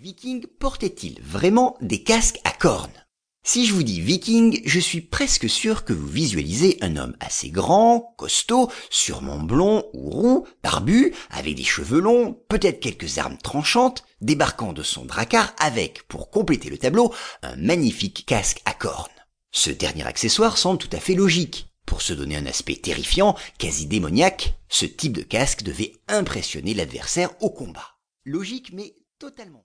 Viking portait-il vraiment des casques à cornes? Si je vous dis viking, je suis presque sûr que vous visualisez un homme assez grand, costaud, sûrement blond ou roux, barbu, avec des cheveux longs, peut-être quelques armes tranchantes, débarquant de son dracar avec, pour compléter le tableau, un magnifique casque à cornes. Ce dernier accessoire semble tout à fait logique. Pour se donner un aspect terrifiant, quasi démoniaque, ce type de casque devait impressionner l'adversaire au combat. Logique mais totalement